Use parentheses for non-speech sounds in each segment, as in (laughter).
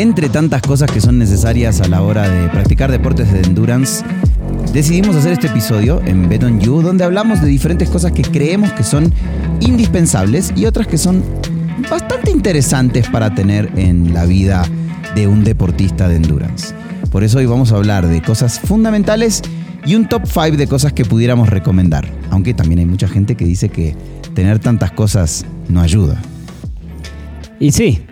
entre tantas cosas que son necesarias a la hora de practicar deportes de endurance, decidimos hacer este episodio en Bet on You, donde hablamos de diferentes cosas que creemos que son indispensables y otras que son bastante interesantes para tener en la vida de un deportista de endurance. Por eso hoy vamos a hablar de cosas fundamentales y un top 5 de cosas que pudiéramos recomendar. Aunque también hay mucha gente que dice que tener tantas cosas no ayuda. Y sí,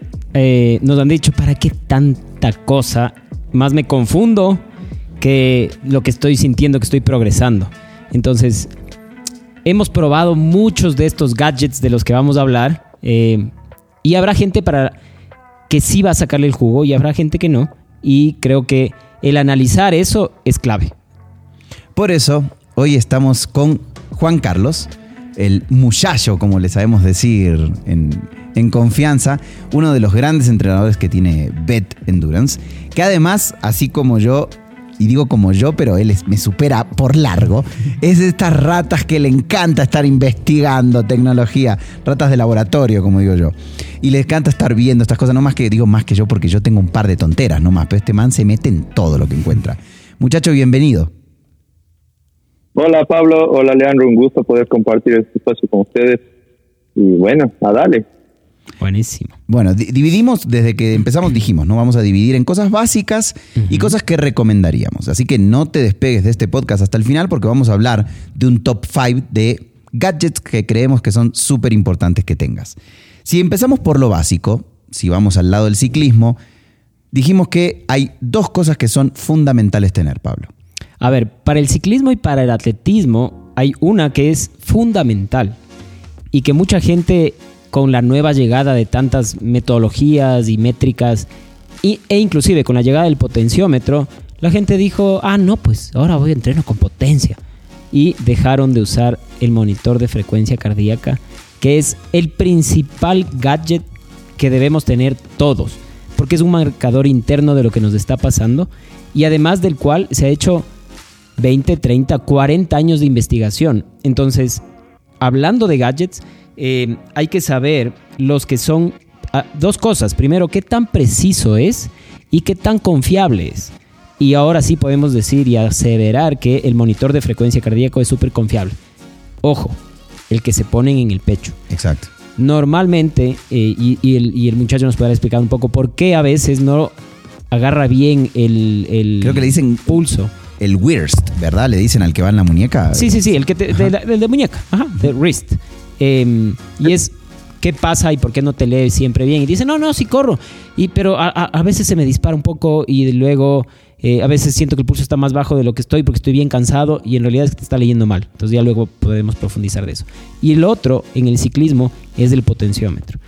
eh, nos han dicho, ¿para qué tanta cosa? Más me confundo que lo que estoy sintiendo que estoy progresando. Entonces, hemos probado muchos de estos gadgets de los que vamos a hablar eh, y habrá gente para que sí va a sacarle el jugo y habrá gente que no. Y creo que el analizar eso es clave. Por eso, hoy estamos con Juan Carlos, el muchacho, como le sabemos decir en, en confianza, uno de los grandes entrenadores que tiene Bet Endurance, que además, así como yo, y digo como yo, pero él me supera por largo, es de estas ratas que le encanta estar investigando tecnología, ratas de laboratorio, como digo yo. Y le encanta estar viendo estas cosas, no más que digo más que yo porque yo tengo un par de tonteras, no más, pero este man se mete en todo lo que encuentra. Muchacho, bienvenido. Hola Pablo, hola Leandro, un gusto poder compartir este espacio con ustedes. Y bueno, a dale. Buenísimo. Bueno, dividimos, desde que empezamos dijimos, ¿no? Vamos a dividir en cosas básicas y cosas que recomendaríamos. Así que no te despegues de este podcast hasta el final porque vamos a hablar de un top 5 de gadgets que creemos que son súper importantes que tengas. Si empezamos por lo básico, si vamos al lado del ciclismo, dijimos que hay dos cosas que son fundamentales tener, Pablo. A ver, para el ciclismo y para el atletismo hay una que es fundamental y que mucha gente con la nueva llegada de tantas metodologías y métricas e inclusive con la llegada del potenciómetro, la gente dijo, ah, no, pues ahora voy a entrenar con potencia. Y dejaron de usar el monitor de frecuencia cardíaca, que es el principal gadget que debemos tener todos, porque es un marcador interno de lo que nos está pasando y además del cual se ha hecho 20, 30, 40 años de investigación. Entonces, hablando de gadgets, eh, hay que saber los que son ah, dos cosas. Primero, qué tan preciso es y qué tan confiable es. Y ahora sí podemos decir y aseverar que el monitor de frecuencia cardíaca es súper confiable. Ojo, el que se ponen en el pecho. Exacto. Normalmente, eh, y, el, muchacho nos podrá explicar un poco por qué a veces no agarra bien el, Creo que le dicen pulso. El wrist, ¿verdad? Le dicen al que va en la muñeca. Sí, sí, sí, el que de, de, muñeca, ajá, de wrist. Em, y es, ¿qué pasa y por qué no te lees siempre bien? Y dice, no, no, sí corro. Y, pero a, veces se me dispara un poco y luego eh, a veces siento que el pulso está más bajo de lo que estoy porque estoy bien cansado y en realidad es que te está leyendo mal. Entonces ya luego podemos profundizar de eso. Y el otro en el ciclismo es el potenciómetro,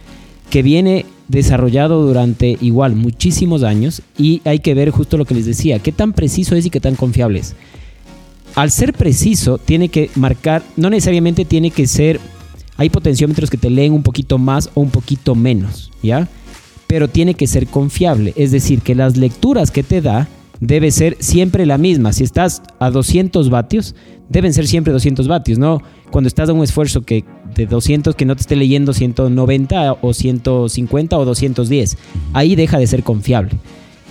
que viene desarrollado durante igual muchísimos años y hay que ver justo lo que les decía, qué tan preciso es y qué tan confiable es. Al ser preciso, tiene que marcar, no necesariamente tiene que ser hay potenciómetros que te leen un poquito más o un poquito menos, ¿ya? Pero tiene que ser confiable, es decir, que las lecturas que te da debe ser siempre la misma. Si estás a 200 vatios, deben ser siempre 200 vatios, ¿no? Cuando estás a un esfuerzo que de 200 que no te esté leyendo 190 o 150 o 210, ahí deja de ser confiable.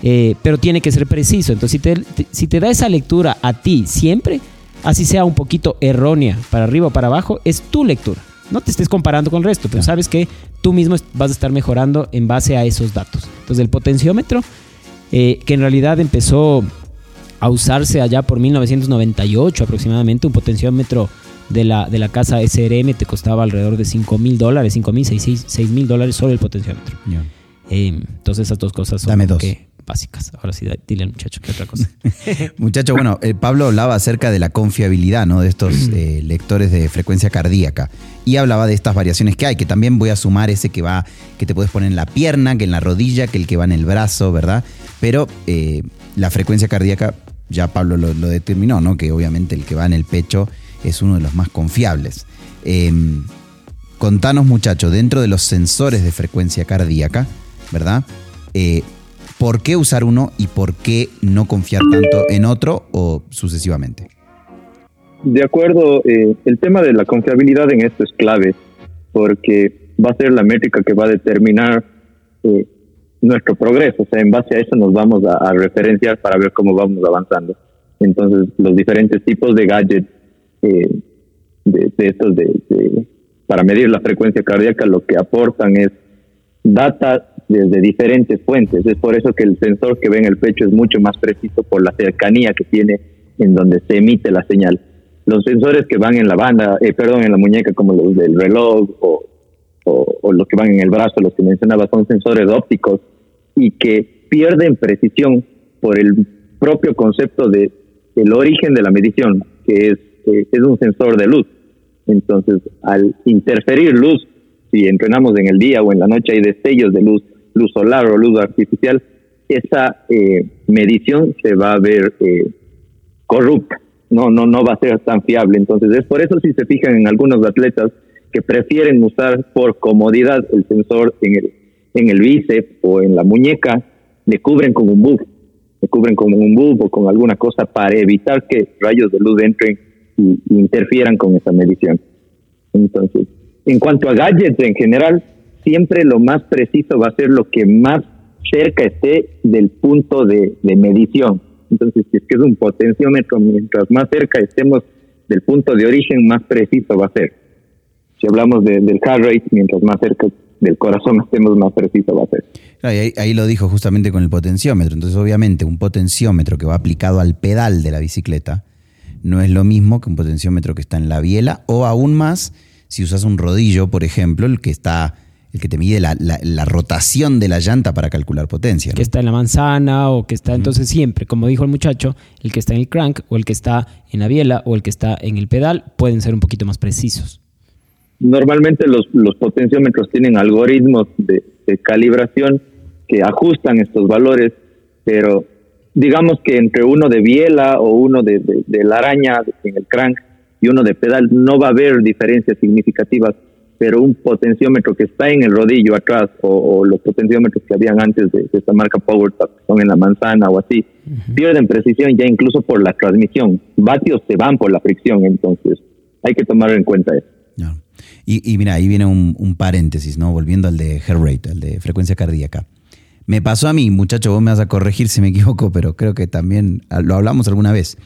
Eh, pero tiene que ser preciso. Entonces, si te, si te da esa lectura a ti siempre, así sea un poquito errónea para arriba o para abajo, es tu lectura no te estés comparando con el resto, pero sabes que tú mismo vas a estar mejorando en base a esos datos. Entonces el potenciómetro, eh, que en realidad empezó a usarse allá por 1998 aproximadamente, un potenciómetro de la, de la casa SRM te costaba alrededor de 5 mil dólares, 5 mil, 6 mil dólares solo el potenciómetro. Eh, entonces esas dos cosas son Dame dos básicas. Ahora sí, dile al muchacho que otra cosa. (laughs) muchacho, bueno, eh, Pablo hablaba acerca de la confiabilidad ¿no? de estos (clears throat) eh, lectores de frecuencia cardíaca y hablaba de estas variaciones que hay, que también voy a sumar ese que va, que te puedes poner en la pierna, que en la rodilla, que el que va en el brazo, ¿verdad? Pero eh, la frecuencia cardíaca, ya Pablo lo, determinó, ¿no? Que obviamente el que va en el pecho es uno de los más confiables. Em, contanos, muchachos, dentro de los sensores de frecuencia cardíaca, ¿verdad? ¿Por qué usar uno y por qué no confiar tanto en otro o sucesivamente? De acuerdo, eh, el tema de la confiabilidad en esto es clave porque va a ser la métrica que va a determinar eh, nuestro progreso. O sea, en base a eso nos vamos a, referenciar para ver cómo vamos avanzando. Entonces, los diferentes tipos de gadgets eh, de, estos de, para medir la frecuencia cardíaca lo que aportan es data desde diferentes fuentes. Es por eso que el sensor que ve en el pecho es mucho más preciso por la cercanía que tiene en donde se emite la señal. Los sensores que van en la banda, eh, perdón, en la muñeca, como los del reloj o, los que van en el brazo, los que mencionaba, son sensores ópticos y que pierden precisión por el propio concepto de el origen de la medición, que es, eh, es un sensor de luz. Entonces, al interferir luz, si entrenamos en el día o en la noche hay destellos de luz, luz solar o luz artificial, esa eh, medición se va a ver eh, corrupta, no, no, no va a ser tan fiable. Entonces, es por eso si se fijan en algunos atletas que prefieren usar por comodidad el sensor en el, en el bíceps o en la muñeca, le cubren con un buff, le cubren con un buff o con alguna cosa para evitar que rayos de luz entren y, interfieran con esa medición. Entonces, en cuanto a gadgets en general, siempre lo más preciso va a ser lo que más cerca esté del punto de, medición. Entonces, si es que es un potenciómetro, mientras más cerca estemos del punto de origen, más preciso va a ser. Si hablamos del heart rate, mientras más cerca del corazón estemos, más preciso va a ser. ahí, ahí, lo dijo justamente con el potenciómetro. Entonces, obviamente, un potenciómetro que va aplicado al pedal de la bicicleta no es lo mismo que un potenciómetro que está en la biela o aún más si usas un rodillo, por ejemplo, el que está el que te mide la, rotación de la llanta para calcular potencia. Que está en la manzana o que está, entonces siempre, como dijo el muchacho, el que está en el crank o el que está en la biela o el que está en el pedal pueden ser un poquito más precisos. Normalmente los, los potenciómetros tienen algoritmos de, calibración que ajustan estos valores, pero digamos que entre uno de biela o uno de, la araña en el crank y uno de pedal no va a haber diferencias significativas, pero un potenciómetro que está en el rodillo atrás o, los potenciómetros que habían antes de, esta marca PowerTap, son en la manzana o así, pierden precisión ya incluso por la transmisión. Vatios se van por la fricción, entonces hay que tomar en cuenta eso. Y, mira, ahí viene un, un, paréntesis, ¿no? Volviendo al de heart rate, al de frecuencia cardíaca. Me pasó a mí, muchacho, vos me vas a corregir si me equivoco, pero creo que también lo hablamos alguna vez.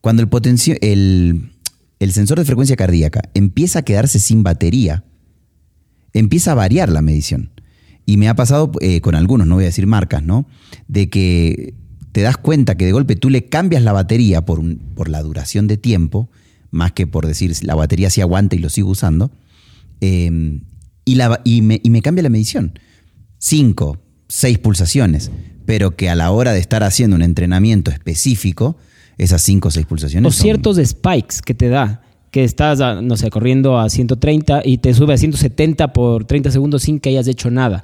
Cuando el, potencio, el, el sensor de frecuencia cardíaca empieza a quedarse sin batería, empieza a variar la medición. Y me ha pasado eh, con algunos, no voy a decir marcas, ¿no? De que te das cuenta que de golpe tú le cambias la batería por, un, por la duración de tiempo, más que por decir la batería se aguanta y lo sigo usando, eh, y, me, y me cambia la medición. 5, seis pulsaciones, pero que a la hora de estar haciendo un entrenamiento específico, esas cinco o seis pulsaciones. O ciertos spikes que te da, que estás, no sé, corriendo a 130 y te sube a 170 por 30 segundos sin que hayas hecho nada.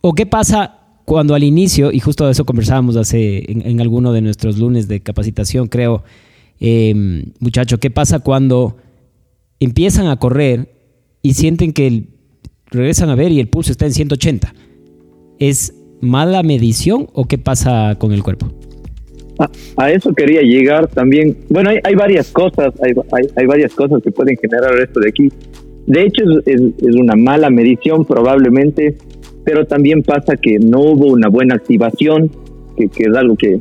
¿O qué pasa cuando al inicio, y justo de eso conversábamos hace en, alguno de nuestros lunes de capacitación, creo, eh, muchacho, ¿qué pasa cuando empiezan a correr y sienten que regresan a ver y el pulso está en 180? ¿Es mala medición o qué pasa con el cuerpo? A, eso quería llegar también. Bueno, hay, varias cosas, hay, hay, varias cosas que pueden generar esto de aquí. De hecho, es, una mala medición probablemente, pero también pasa que no hubo una buena activación, que, es algo que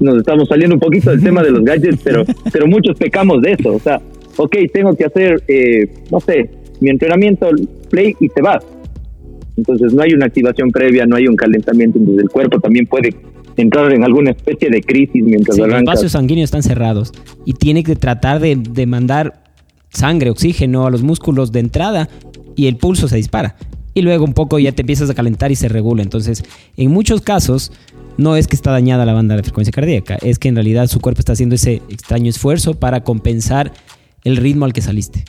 nos estamos saliendo un poquito del tema de los gadgets, pero, (laughs) pero muchos pecamos de eso. O sea, ok, tengo que hacer, eh, no sé, mi entrenamiento, play y te vas. Entonces no hay una activación previa, no hay un calentamiento, entonces el cuerpo también puede entrar en alguna especie de crisis mientras sí, Los vasos sanguíneos están cerrados y tiene que tratar de, de mandar sangre, oxígeno a los músculos de entrada y el pulso se dispara. Y luego un poco ya te empiezas a calentar y se regula. Entonces, en muchos casos, no es que está dañada la banda de frecuencia cardíaca, es que en realidad su cuerpo está haciendo ese extraño esfuerzo para compensar el ritmo al que saliste.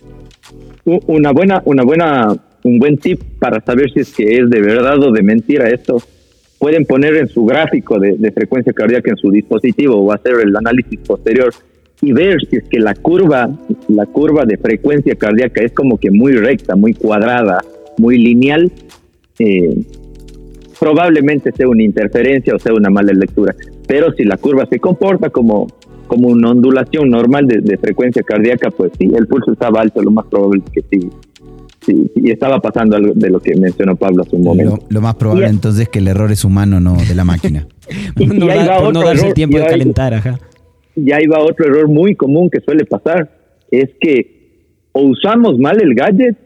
Una buena, una buena un buen tip para saber si es que es de verdad o de mentira esto. Pueden poner en su gráfico de, frecuencia cardíaca en su dispositivo o hacer el análisis posterior y ver si es que la curva, la curva de frecuencia cardíaca es como que muy recta, muy cuadrada, muy lineal. Eh, probablemente sea una interferencia o sea una mala lectura. Pero si la curva se comporta como, como una ondulación normal de, de frecuencia cardíaca, pues sí, el pulso estaba alto, lo más probable es que sí, sí, y estaba pasando algo de lo que mencionó Pablo hace un momento. Lo, más probable entonces es que el error es humano, no de la máquina. (laughs) y, no, darse el tiempo de calentar, ajá. Y ahí va otro error muy común que suele pasar, es que o usamos mal el gadget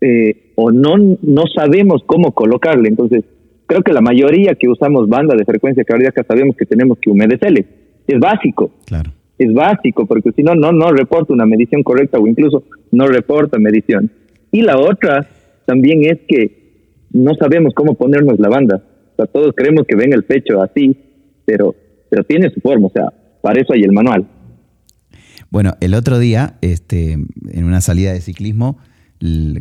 eh, o no, no sabemos cómo colocarle. Entonces, creo que la mayoría que usamos banda de frecuencia cardíaca sabemos que tenemos que humedecerle. Es básico. Claro. Es básico, porque si no, no, no reporta una medición correcta o incluso no reporta medición. Y la otra también es que no sabemos cómo ponernos la banda. O sea, todos creemos que ven el pecho así, pero, pero tiene su forma. O sea, para eso hay el manual. Bueno, el otro día, este, en una salida de ciclismo,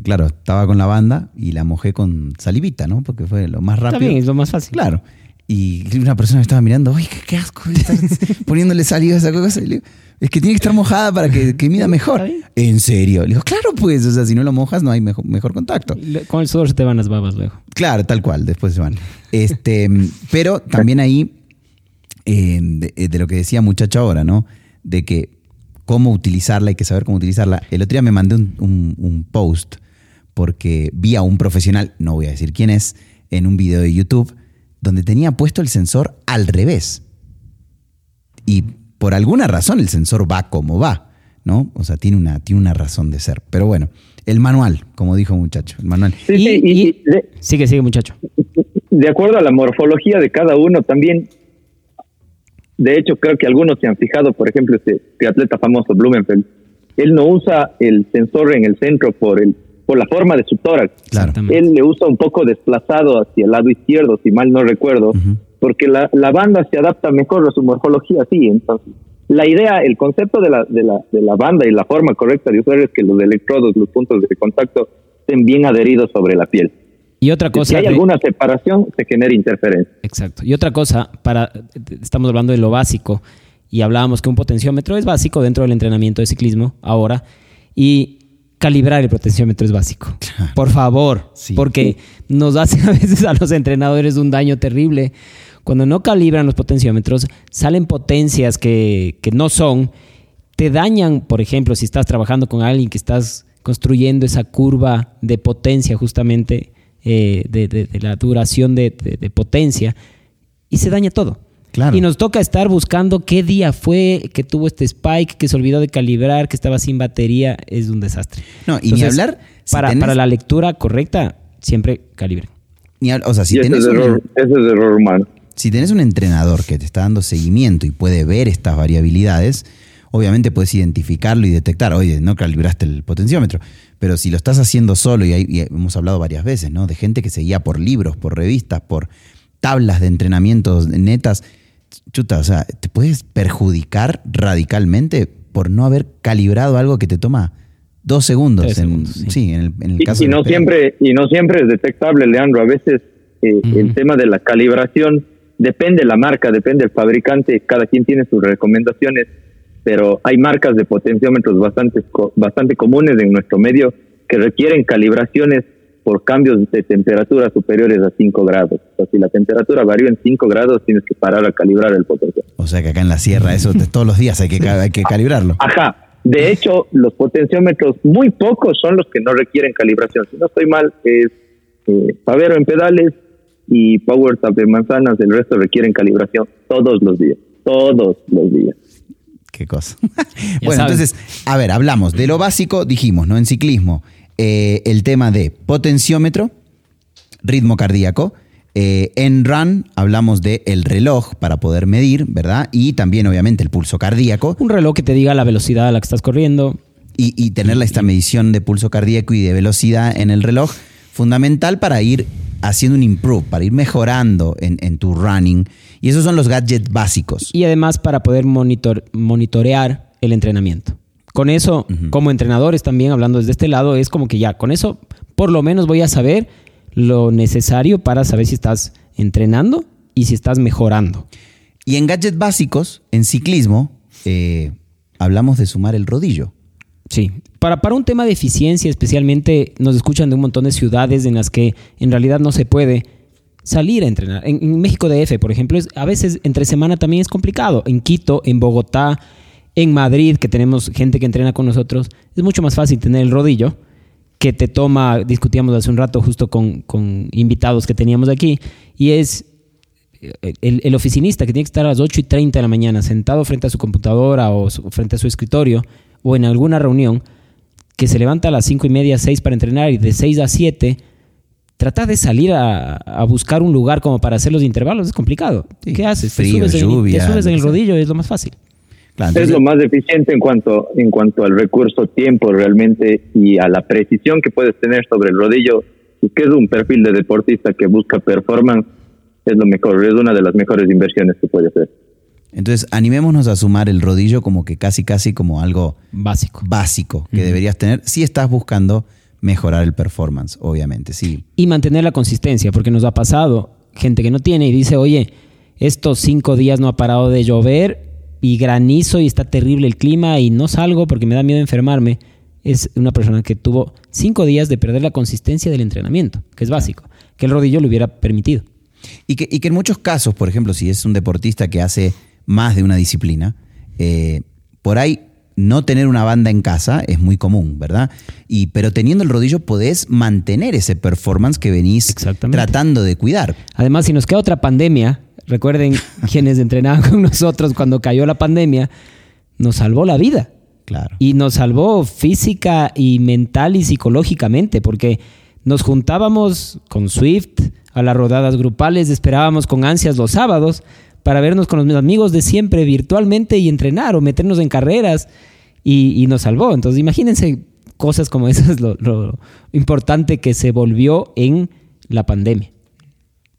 claro, estaba con la banda y la mojé con salivita, ¿no? Porque fue lo más rápido. También es lo más fácil. Claro. Y una persona me estaba mirando, ¡ay, qué, asco! (laughs) poniéndole saliva a esa cosa. Y es que tiene que estar mojada para que, que mida mejor. ¿En serio? Le digo, claro, pues, o sea, si no lo mojas no hay mejor, mejor contacto. Con el sudor se te van las babas luego. Claro, tal cual, después se van. Este, (laughs) pero también ahí, eh, de, lo que decía muchacho ahora, ¿no? De que cómo utilizarla, hay que saber cómo utilizarla. El otro día me mandé un, post porque vi a un profesional, no voy a decir quién es, en un video de YouTube, donde tenía puesto el sensor al revés. Y por alguna razón el sensor va como va, ¿no? O sea, tiene una, tiene una razón de ser. Pero bueno, el manual, como dijo muchacho, el manual. Sí, sí, sigue, sigue, muchacho. De acuerdo a la morfología de cada uno, también de hecho, creo que algunos se han fijado, por ejemplo, este, este, atleta famoso, Blumenfeld, él no usa el sensor en el centro por el por la forma de su tórax. Él le usa un poco desplazado hacia el lado izquierdo, si mal no recuerdo, porque la, la, banda se adapta mejor a su morfología así. Entonces, la idea, el concepto de la, de, la, de la banda y la forma correcta de usar es que los electrodos, los puntos de contacto, estén bien adheridos sobre la piel. Y otra cosa. Si hay alguna separación, se genera interferencia. Exacto. Y otra cosa, para, estamos hablando de lo básico y hablábamos que un potenciómetro es básico dentro del entrenamiento de ciclismo ahora y calibrar el potenciómetro es básico. Por favor, porque nos hace a veces a los entrenadores un daño terrible. Cuando no calibran los potenciómetros, salen potencias que, que no son, te dañan, por ejemplo, si estás trabajando con alguien que estás construyendo esa curva de potencia justamente eh, de, la duración de, potencia y se daña todo. Y nos toca estar buscando qué día fue que tuvo este spike, que se olvidó de calibrar, que estaba sin batería. Es un desastre. No, y ni hablar. para, para la lectura correcta, siempre calibren. o sea, si tienes error, ese es error humano. Si tenés un entrenador que te está dando seguimiento y puede ver estas variabilidades, obviamente puedes identificarlo y detectar, oye, no calibraste el potenciómetro. Pero si lo estás haciendo solo, y, hemos hablado varias veces, ¿no? De gente que seguía por libros, por revistas, por tablas de entrenamiento netas, chuta, o sea, te puedes perjudicar radicalmente por no haber calibrado algo que te toma dos segundos. sí. en el, caso y, no siempre Y no siempre es detectable, Leandro. A veces eh, el tema de la calibración depende de la marca, depende del fabricante, cada quien tiene sus recomendaciones pero hay marcas de potenciómetros bastante, bastante comunes en nuestro medio que requieren calibraciones por cambios de temperatura superiores a 5 grados. O sea, si la temperatura varía en 5 grados, tienes que parar a calibrar el potenciómetro. O sea que acá en la sierra, eso todos los días hay que, hay que calibrarlo. Ajá. De hecho, los potenciómetros, muy pocos son los que no requieren calibración. Si no estoy mal, es eh, Pavero en pedales y Power Tap de manzanas. El resto requieren calibración todos los días. Todos los días. Qué cosa. (laughs) bueno, entonces, a ver, hablamos de lo básico, dijimos, ¿no? En ciclismo, eh, el tema de potenciómetro, ritmo cardíaco. Eh, en run hablamos de el reloj para poder medir, ¿verdad? Y también, obviamente, el pulso cardíaco. Un reloj que te diga la velocidad a la que estás corriendo. Y, y tener esta medición de pulso cardíaco y de velocidad en el reloj, fundamental para ir haciendo un improve, para ir mejorando en, tu running. Y esos son los gadgets básicos. Y además para poder monitor, monitorear el entrenamiento. Con eso, como entrenadores también, hablando desde este lado, es como que ya, con eso por lo menos voy a saber lo necesario para saber si estás entrenando y si estás mejorando. Y en gadgets básicos, en ciclismo, eh, hablamos de sumar el rodillo. Sí, para, para un tema de eficiencia especialmente nos escuchan de un montón de ciudades en las que en realidad no se puede salir a entrenar. En, México DF, por ejemplo, a veces entre semana también es complicado. En Quito, en Bogotá, en Madrid, que tenemos gente que entrena con nosotros, es mucho más fácil tener el rodillo. que te toma, discutíamos hace un rato justo con, con invitados que teníamos aquí, y es el, el, oficinista que tiene que estar a las 8 y 30 de la mañana sentado frente a su computadora o su, frente a su escritorio o en alguna reunión, que se levanta a las 5 y media, 6 para entrenar y de 6 a 7, trata de salir a, a, buscar un lugar como para hacer los intervalos, es complicado. Sí, ¿Qué haces? Frío, te subes, lluvia, en, te subes en el rodillo, es lo más fácil. Claro, entonces, es lo más eficiente en cuanto, en cuanto al recurso tiempo realmente y a la precisión que puedes tener sobre el rodillo, que es un perfil de deportista que busca performance es lo mejor, es una de las mejores inversiones que puede hacer. Entonces, animémonos a sumar el rodillo como que casi, casi como algo básico, básico que uh -huh. deberías tener si estás buscando mejorar el performance, obviamente, sí. Y mantener la consistencia, porque nos ha pasado gente que no tiene y dice, oye, estos cinco días no ha parado de llover y granizo y está terrible el clima y no salgo porque me da miedo enfermarme. Es una persona que tuvo cinco días de perder la consistencia del entrenamiento, que es básico, que el rodillo le hubiera permitido. Y que, y que en muchos casos, por ejemplo, si es un deportista que hace más de una disciplina, eh, por ahí no tener una banda en casa es muy común, ¿verdad? Y, pero teniendo el rodillo podés mantener ese performance que venís tratando de cuidar. Además, si nos queda otra pandemia, recuerden (laughs) quienes entrenaban con nosotros cuando cayó la pandemia, nos salvó la vida. Claro. Y nos salvó física y mental y psicológicamente, porque nos juntábamos con Swift a las rodadas grupales, esperábamos con ansias los sábados para vernos con los amigos de siempre virtualmente y entrenar o meternos en carreras y, y nos salvó. Entonces imagínense cosas como esas, lo, lo, importante que se volvió en la pandemia.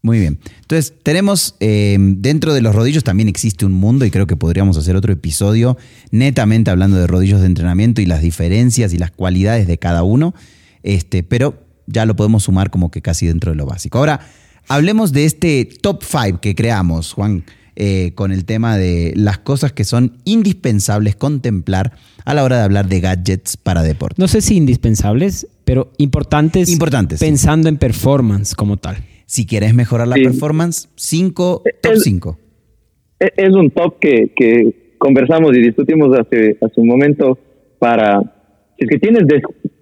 Muy bien. Entonces, tenemos eh, dentro de los rodillos también existe un mundo y creo que podríamos hacer otro episodio netamente hablando de rodillos de entrenamiento y las diferencias y las cualidades de cada uno. Este, pero ya lo podemos sumar como que casi dentro de lo básico. Ahora, hablemos de este top 5 que creamos, Juan, eh, con el tema de las cosas que son indispensables contemplar a la hora de hablar de gadgets para deporte. No sé si indispensables, pero importantes, importantes pensando sí. en performance como tal. Si quieres mejorar la sí. performance, 5, top 5. Es un top que, que, conversamos y discutimos hace, hace un momento para, si es que tienes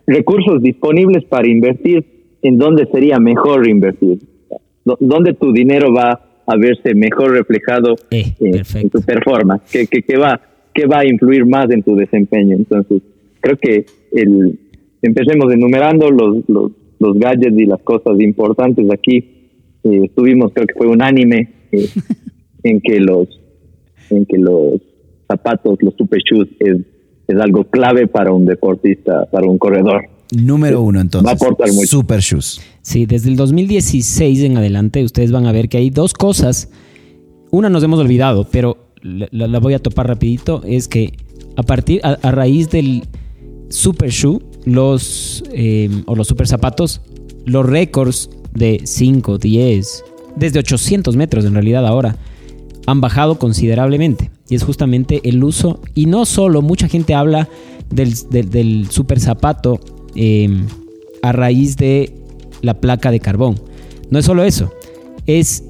recursos disponibles para invertir, en dónde sería mejor invertir, dónde tu dinero va a verse mejor reflejado eh, eh, en tu performance, que, que, que, va, que va a influir más en tu desempeño. Entonces, creo que el, empecemos enumerando los, los, los gadgets y las cosas importantes aquí. Eh, estuvimos, creo que fue unánime eh, (laughs) en que los en que los zapatos, los super shoes es, es algo clave para un deportista, para un corredor. Número uno, entonces. Va a aportar mucho. Super Shoes. Sí, desde el 2016 en adelante, ustedes van a ver que hay dos cosas. Una nos hemos olvidado, pero la, la voy a topar rapidito. Es que a partir, a, a raíz del Super Shoe, los, eh, o los super zapatos, los récords de 5, 10, desde 800 metros en realidad ahora, han bajado considerablemente. Y es justamente el uso, y no solo, mucha gente habla del, del, super zapato eh, a raíz de la placa de carbón. No es solo eso, es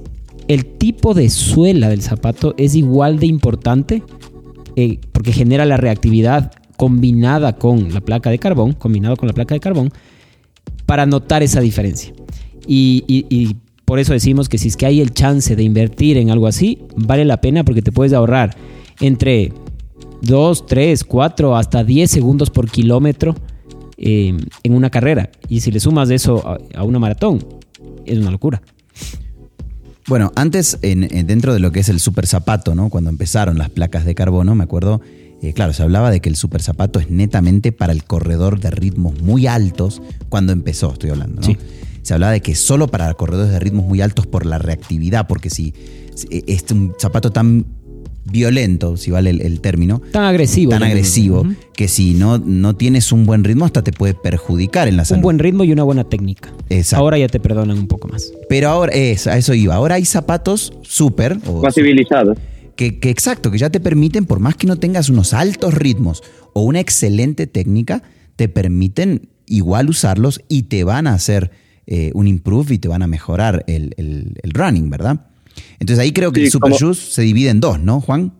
el tipo de suela del zapato es igual de importante eh, porque genera la reactividad combinada con la placa de carbón, combinado con la placa de carbón, para notar esa diferencia. Y, y, y, por eso decimos que si es que hay el chance de invertir en algo así, vale la pena porque te puedes ahorrar entre 2, 3, 4, hasta 10 segundos por kilómetro eh, en una carrera. Y si le sumas eso a, a, una maratón, es una locura. Bueno, antes, en, en dentro de lo que es el super zapato, ¿no? Cuando empezaron las placas de carbono, me acuerdo, eh, claro, se hablaba de que el super zapato es netamente para el corredor de ritmos muy altos, cuando empezó, estoy hablando, ¿no? Sí. Se hablaba de que solo para corredores de ritmos muy altos por la reactividad, porque si este un zapato tan violento, si vale el, el término. Tan agresivo. Tan agresivo, uh -huh. que si no, no tienes un buen ritmo hasta te puede perjudicar en la salud. Un buen ritmo y una buena técnica. Exacto. Ahora ya te perdonan un poco más. Pero ahora, es, a eso iba. Ahora hay zapatos súper. Más civilizados. Que, que, exacto, que ya te permiten, por más que no tengas unos altos ritmos o una excelente técnica, te permiten igual usarlos y te van a hacer eh, un improve y te van a mejorar el, el, el running, ¿verdad? Entonces ahí creo que sí, el Super como, Shoes se divide en dos, ¿no, Juan?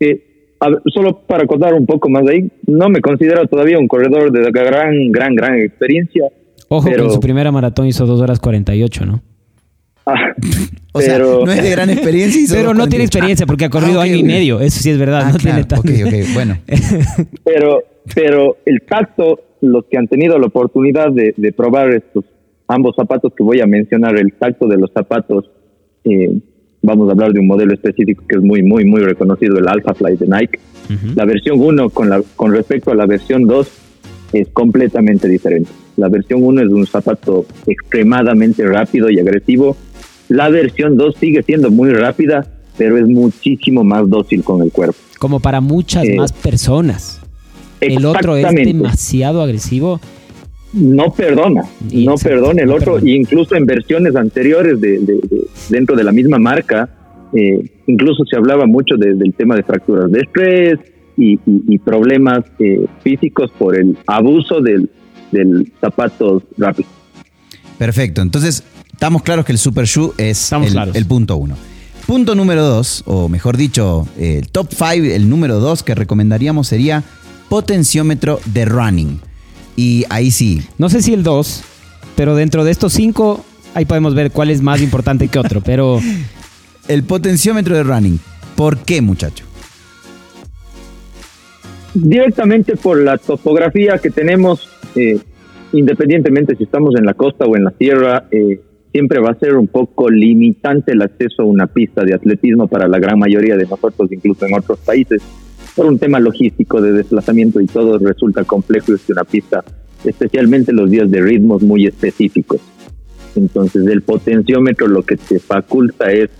Sí, solo para contar un poco más de ahí, no me considero todavía un corredor de gran, gran, gran experiencia. Ojo que en su primera maratón hizo 2 horas 48, ¿no? Ah, (laughs) o sea, no es de gran experiencia. (laughs) pero no tiene experiencia porque ha corrido ah, año y medio. Eso sí es verdad. Ah, no tiene tanto. bueno. (laughs) pero, pero el tacto, los que han tenido la oportunidad de, probar estos ambos zapatos que voy a mencionar, el tacto de los zapatos, eh, vamos a hablar de un modelo específico que es muy, muy, muy reconocido, el Alpha Fly de Nike. La versión 1 con, la, con respecto a la versión 2 es completamente diferente. La versión 1 es un zapato extremadamente rápido y agresivo la versión 2 sigue siendo muy rápida, pero es muchísimo más dócil con el cuerpo. Como para muchas eh, más personas. El otro es demasiado agresivo. No perdona, no perdona el otro, incluso en versiones anteriores de, dentro de la misma marca, eh, incluso se hablaba mucho del tema de fracturas de estrés y, problemas eh, físicos por el abuso del, del zapato rápido. Perfecto, entonces Estamos claros que el Super Shoe es el, punto uno. Punto número dos, o mejor dicho, el top five, el número dos que recomendaríamos sería potenciómetro de running. Y ahí sí. No sé si el dos, pero dentro de estos cinco, ahí podemos ver cuál es más importante que otro, pero... (laughs) El potenciómetro de running. ¿Por qué, muchacho? Directamente por la topografía que tenemos, eh, independientemente si estamos en la costa o en la tierra, eh, siempre va a ser un poco limitante el acceso a una pista de atletismo para la gran mayoría de nosotros, incluso en otros países, por un tema logístico de desplazamiento y todo resulta complejo es una pista, especialmente los días de ritmos muy específicos. Entonces el potenciómetro lo que te faculta es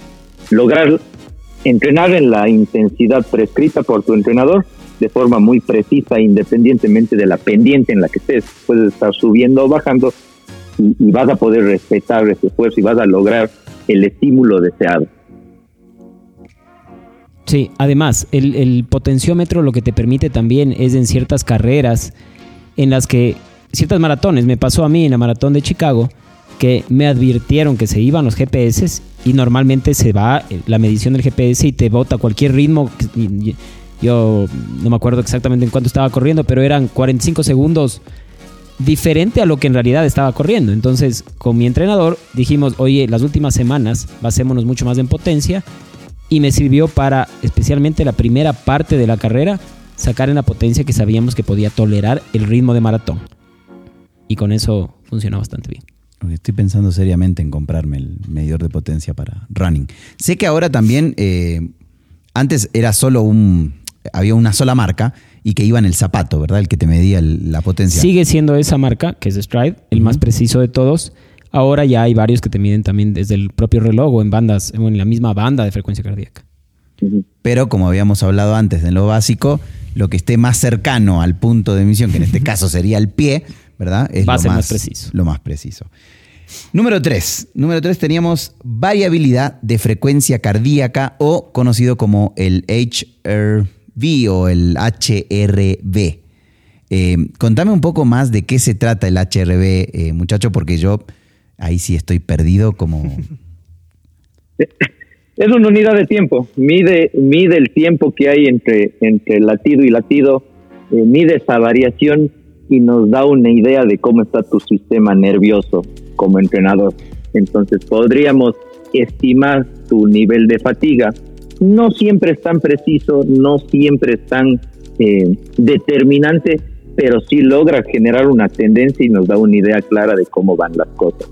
lograr entrenar en la intensidad prescrita por tu entrenador de forma muy precisa independientemente de la pendiente en la que estés. Puedes estar subiendo o bajando y, vas a poder respetar ese esfuerzo y vas a lograr el estímulo deseado. Sí, además, el, potenciómetro lo que te permite también es en ciertas carreras en las que ciertas maratones, me pasó a mí en la maratón de Chicago, que me advirtieron que se iban los GPS y normalmente se va la medición del GPS y te bota cualquier ritmo. Yo no me acuerdo exactamente en cuánto estaba corriendo, pero eran 45 segundos diferente a lo que en realidad estaba corriendo. Entonces, con mi entrenador dijimos, oye, las últimas semanas basémonos mucho más en potencia y me sirvió para, especialmente la primera parte de la carrera, sacar en la potencia que sabíamos que podía tolerar el ritmo de maratón. Y con eso funcionó bastante bien. Estoy pensando seriamente en comprarme el medidor de potencia para running. Sé que ahora también, eh, antes era solo un, había una sola marca y que iba en el zapato, ¿verdad? El que te medía la potencia. Sigue siendo esa marca, que es Stride, el más preciso de todos. Ahora ya hay varios que te miden también desde el propio reloj o en bandas, en la misma banda de frecuencia cardíaca. Pero como habíamos hablado antes, en lo básico, lo que esté más cercano al punto de emisión, que en este (laughs) caso sería el pie, ¿verdad? Es lo más, preciso. Lo más preciso. Número 3. Número 3 teníamos variabilidad de frecuencia cardíaca o conocido como el HR V o el HRV. Eh, contame un poco más de qué se trata el HRV, eh, muchacho, porque yo ahí sí estoy perdido como... Es una unidad de tiempo, mide, mide el tiempo que hay entre, entre latido y latido, eh, mide esa variación y nos da una idea de cómo está tu sistema nervioso como entrenador. Entonces podríamos estimar tu nivel de fatiga no siempre es tan preciso, no siempre es tan eh, determinante, pero sí logra generar una tendencia y nos da una idea clara de cómo van las cosas.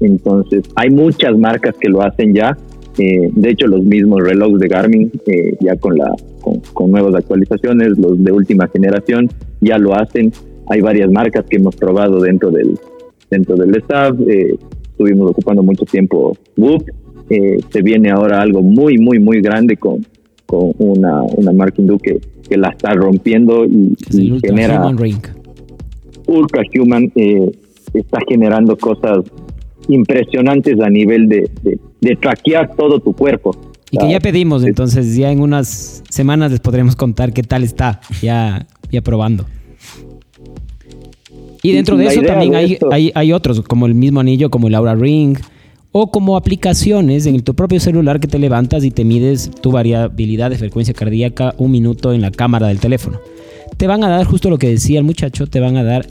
Entonces, hay muchas marcas que lo hacen ya. Eh, de hecho, los mismos relojes de Garmin, eh, ya con, la, con, nuevas actualizaciones, los de última generación, ya lo hacen. Hay varias marcas que hemos probado dentro del, dentro del staff. estuvimos ocupando mucho tiempo Whoop, eh, se viene ahora algo muy, muy, muy grande con, con una, una marca hindú que, la está rompiendo y, genera... Human Ring. Ultra Human eh, está generando cosas impresionantes a nivel de, de, traquear todo tu cuerpo. Y que ya pedimos, entonces ya en unas semanas les podremos contar qué tal está, ya, ya probando. Y dentro de eso también hay, hay, hay, otros, como el mismo anillo, como el Aura Ring, o como aplicaciones en tu propio celular que te levantas y te mides tu variabilidad de frecuencia cardíaca un minuto en la cámara del teléfono. Te van a dar justo lo que decía el muchacho, te van a dar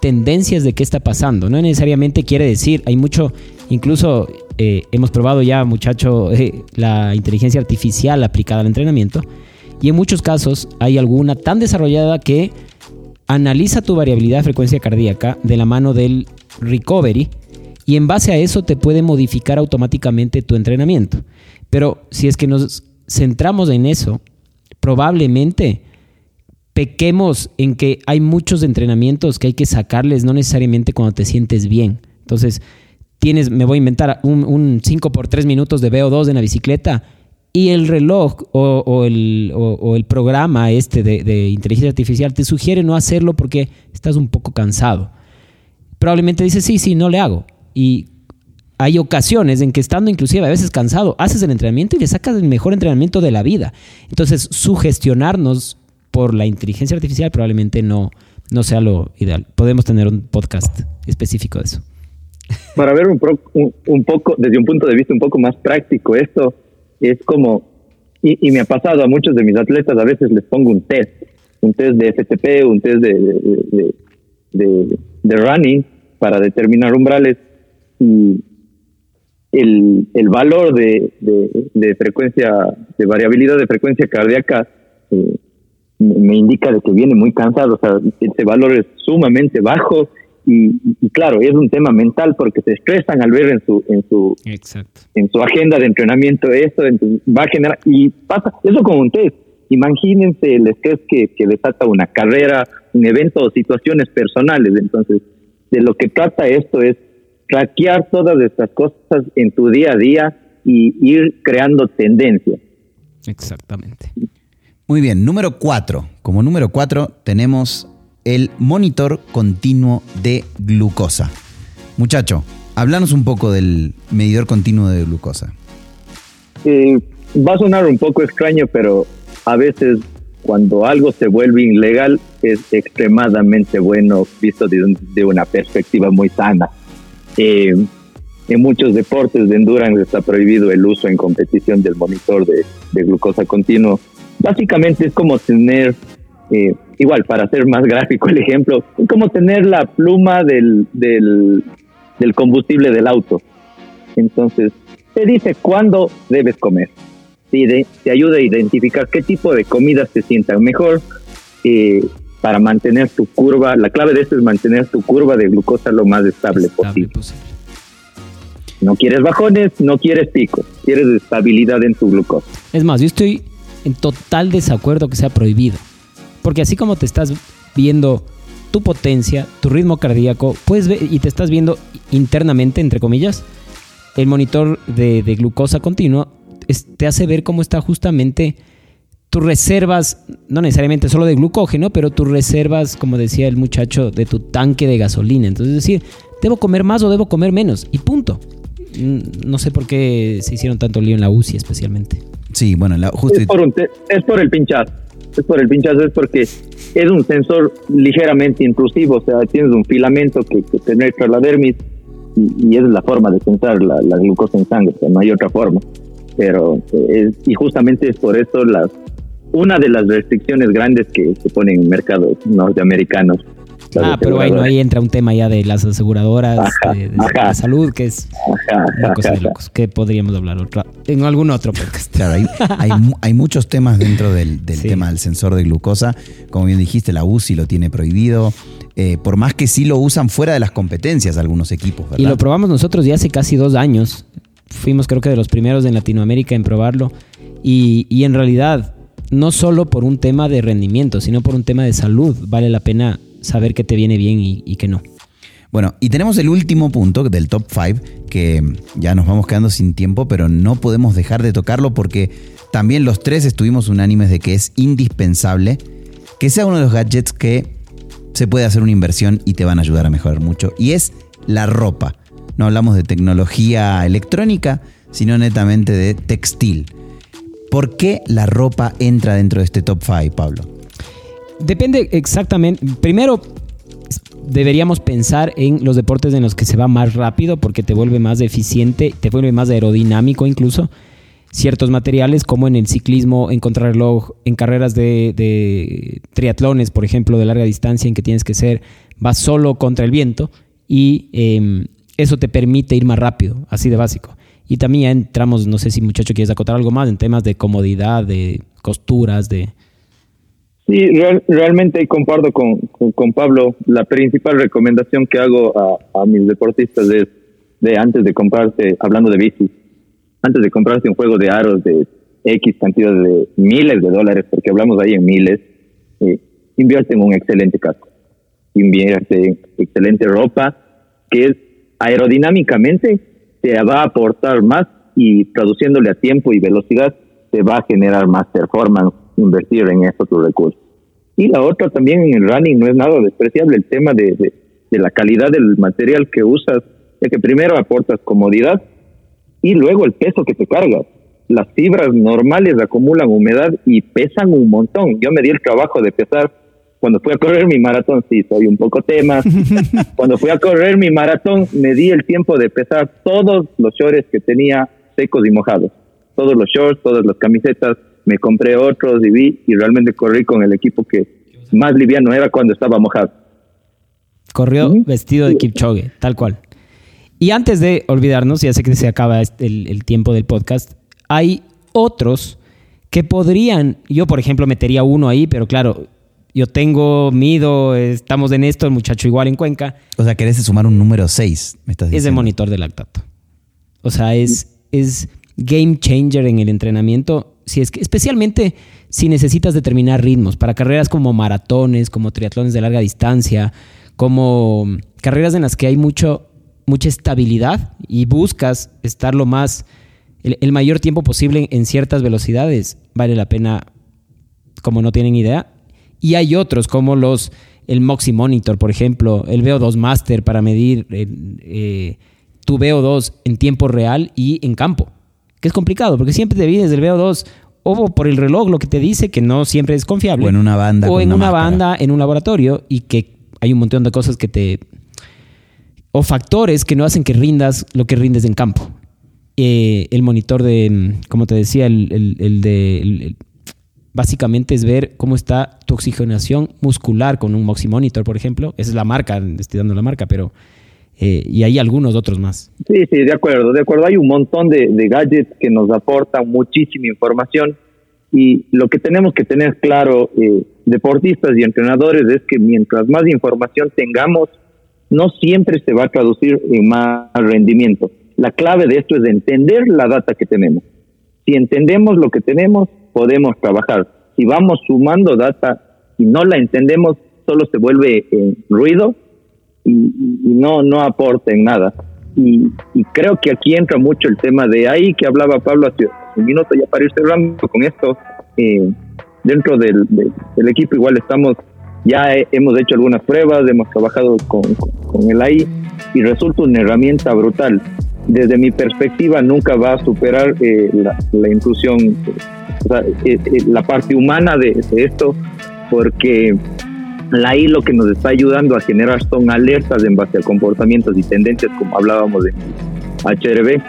tendencias de qué está pasando. No necesariamente quiere decir, hay mucho, incluso eh, hemos probado ya, muchacho, eh, la inteligencia artificial aplicada al entrenamiento, y en muchos casos hay alguna tan desarrollada que analiza tu variabilidad de frecuencia cardíaca de la mano del recovery y en base a eso te puede modificar automáticamente tu entrenamiento. Pero si es que nos centramos en eso, probablemente pequemos en que hay muchos entrenamientos que hay que sacarles, no necesariamente cuando te sientes bien. Entonces, tienes, me voy a inventar un, 5 por 3 minutos de VO2 en la bicicleta y el reloj o, el, programa este de, inteligencia artificial te sugiere no hacerlo porque estás un poco cansado. Probablemente dices, sí, sí, no le hago. Y hay ocasiones en que estando inclusive a veces cansado, haces el entrenamiento y le sacas el mejor entrenamiento de la vida. Entonces, sugestionarnos por la inteligencia artificial probablemente no, no sea lo ideal. Podemos tener un podcast específico de eso. Para ver un, un, poco, desde un punto de vista un poco más práctico, esto es como, y, me ha pasado a muchos de mis atletas, a veces les pongo un test, un test de FTP, un test de, de, de, running para determinar umbrales y el, el valor de, de, frecuencia, de variabilidad de frecuencia cardíaca eh, me indica de que viene muy cansado, o sea, ese valor es sumamente bajo y, claro, es un tema mental porque se estresan al ver en su en su en su agenda de entrenamiento esto, va a generar y pasa eso como un test. Imagínense el estrés que, que desata una carrera, un evento o situaciones personales. Entonces, de lo que trata esto es traquear todas estas cosas en tu día a día y ir creando tendencias. Exactamente. Muy bien, número cuatro. Como número cuatro tenemos el monitor continuo de glucosa. Muchacho, háblanos un poco del medidor continuo de glucosa. Va a sonar un poco extraño, pero a veces cuando algo se vuelve ilegal es extremadamente bueno visto de, una perspectiva muy sana. Eh, en muchos deportes de endurance está prohibido el uso en competición del monitor de, glucosa continuo. Básicamente es como tener eh, igual, para hacer más gráfico el ejemplo, es como tener la pluma del, del, combustible del auto. Entonces, te dice cuándo debes comer. Te, te ayuda a identificar qué tipo de comidas te sientan mejor eh, para mantener tu curva. La clave de esto es mantener tu curva de glucosa lo más estable, posible. No quieres bajones, no quieres picos, quieres estabilidad en tu glucosa. Es más, yo estoy en total desacuerdo que sea prohibido. Porque así como te estás viendo tu potencia, tu ritmo cardíaco, puedes ver y te estás viendo internamente, entre comillas, el monitor de, glucosa continuo te hace ver cómo está justamente tus reservas, no necesariamente solo de glucógeno, pero tus reservas, como decía el muchacho, de tu tanque de gasolina. Entonces, es decir, ¿debo comer más o debo comer menos? Y punto. Mm, no sé por qué se hicieron tanto lío en la UCI especialmente. Sí, bueno, la, justo... es, por es por el pinchazo es por el pinchazo, es porque es un sensor ligeramente intrusivo, o sea, tienes un filamento que, penetra la dermis y, esa es la forma de sensar la, glucosa en sangre, o sea, no hay otra forma. Pero, y justamente es por eso las, una de las restricciones grandes que se ponen en mercados norteamericanos Ah, pero bueno, ahí entra un tema ya de las aseguradoras de, salud, que es una cosa de locos, que podríamos hablar otra, en algún otro podcast. Claro, hay, muchos temas dentro del, tema del sensor de glucosa. Como bien dijiste, la UCI lo tiene prohibido. Eh, por más que sí lo usan fuera de las competencias algunos equipos, Y lo probamos nosotros ya hace casi dos años. Fuimos creo que de los primeros en Latinoamérica en probarlo. Y, y en realidad, no solo por un tema de rendimiento, sino por un tema de salud, vale la pena saber qué te viene bien y, y qué no. Bueno, y tenemos el último punto del top 5, que ya nos vamos quedando sin tiempo, pero no podemos dejar de tocarlo porque también los tres estuvimos unánimes de que es indispensable que sea uno de los gadgets que se puede hacer una inversión y te van a ayudar a mejorar mucho. Y es la ropa. No hablamos de tecnología electrónica, sino netamente de textil. ¿Por qué la ropa entra dentro de este top 5, Pablo? Depende exactamente. Primero, deberíamos pensar en los deportes en los que se va más rápido porque te vuelve más eficiente, te vuelve más aerodinámico incluso. Ciertos materiales como en el ciclismo, en contrarreloj, en carreras de, de triatlones, por ejemplo, de larga distancia, en que tienes que ser, vas solo contra el viento y em, eso te permite ir más rápido, así de básico. Y también ya entramos, no sé si muchacho quieres acotar algo más en temas de comodidad, de costuras, de... Sí, realmente comparto con, con, Pablo. La principal recomendación que hago a, mis deportistas es de antes de comprarse, hablando de bici, antes de comprarse un juego de aros de X cantidad de miles de dólares, porque hablamos ahí en miles, eh, invierte en un excelente casco, invierte en excelente ropa, que es aerodinámicamente te va a aportar más y traduciéndole a tiempo y velocidad te va a generar más performance invertir en estos recursos. Y la otra también en el running no es nada despreciable el tema de, de, la calidad del material que usas, de que primero aportas comodidad y luego el peso que te cargas. Las fibras normales acumulan humedad y pesan un montón. Yo me di el trabajo de pesar cuando fui a correr mi maratón, sí, soy un poco tema. (laughs) cuando fui a correr mi maratón, me di el tiempo de pesar todos los shorts que tenía secos y mojados. Todos los shorts, todas las camisetas, me compré otros y vi y realmente corrí con el equipo que más liviano era cuando estaba mojado. Corrió vestido de Kipchoge, tal cual. Y antes de olvidarnos, ya sé que se acaba este, el, el tiempo del podcast, hay otros que podrían, yo por ejemplo metería uno ahí, pero claro, yo tengo, mido, estamos en esto, el muchacho igual en Cuenca. O sea, querés sumar un número 6, me estás diciendo. Es de monitor de lactato. O sea, es, es game changer en el entrenamiento, si es que, especialmente si necesitas determinar ritmos para carreras como maratones, como triatlones de larga distancia, como carreras en las que hay mucho, mucha estabilidad y buscas estar lo más, el mayor tiempo posible en ciertas velocidades, vale la pena, como no tienen idea, y hay otros como los, el Moxie Monitor, por ejemplo, el VO2 Master para medir eh, eh, tu VO2 en tiempo real y en campo. Que es complicado, porque siempre te vienes del VO2 o por el reloj, lo que te dice que no siempre es confiable. O en una banda. O en una, banda, en un laboratorio, y que hay un montón de cosas que te. o factores que no hacen que rindas lo que rindes en campo. Eh, el monitor de, como te decía, el, el, de básicamente es ver cómo está tu oxigenación muscular con un Moxie Monitor, por ejemplo. Esa es la marca, estoy dando la marca, pero... Eh, y hay algunos otros más. Sí, sí, de acuerdo, de acuerdo. Hay un montón de, gadgets que nos aportan muchísima información y lo que tenemos que tener claro, eh, deportistas y entrenadores, es que mientras más información tengamos, no siempre se va a traducir en más rendimiento. La clave de esto es entender la data que tenemos. Si entendemos lo que tenemos, podemos trabajar. Si vamos sumando data y no la entendemos, solo se vuelve eh, ruido y, no, no aporta en nada. Y, creo que aquí entra mucho el tema de ahí que hablaba Pablo hace un minuto, ya para ir cerrando con esto. Eh, dentro del, equipo igual estamos, ya hemos hecho algunas pruebas, hemos trabajado con, con el AI y resulta una herramienta brutal desde mi perspectiva nunca va a superar eh, la, inclusión, eh, eh, la parte humana de, esto, porque la I lo que nos está ayudando a generar son alertas en base a comportamientos y tendencias, como hablábamos de HRB,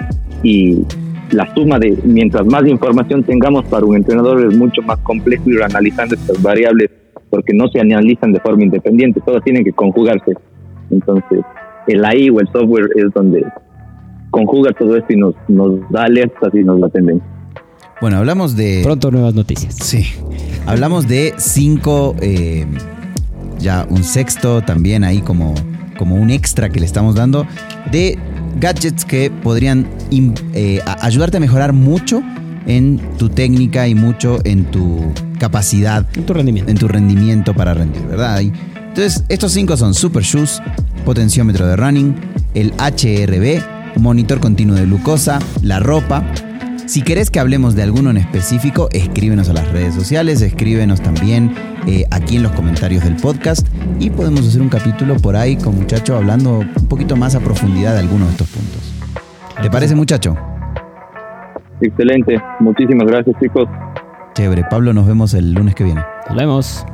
y la suma de mientras más información tengamos para un entrenador es mucho más complejo ir analizando estas variables porque no se analizan de forma independiente, todas tienen que conjugarse. Entonces, el AI o el software es donde conjuga todo esto y nos, nos da alertas y nos da tendencia. Bueno, hablamos de... Pronto nuevas noticias. Sí. Hablamos de cinco, eh, ya un sexto también ahí como, como un extra que le estamos dando, de gadgets que podrían eh, ayudarte a mejorar mucho en tu técnica y mucho en tu capacidad. En tu rendimiento. En tu rendimiento para rendir, ¿verdad? entonces, estos cinco son Super Shoes, potenciómetro de running, el HRB, monitor continuo de glucosa, la ropa. Si querés que hablemos de alguno en específico, escríbenos a las redes sociales, escríbenos también eh, aquí en los comentarios del podcast y podemos hacer un capítulo por ahí con muchacho hablando un poquito más a profundidad de algunos de estos puntos. ¿Te parece muchacho? Excelente, muchísimas gracias chicos. Chévere, Pablo, nos vemos el lunes que viene. Nos vemos.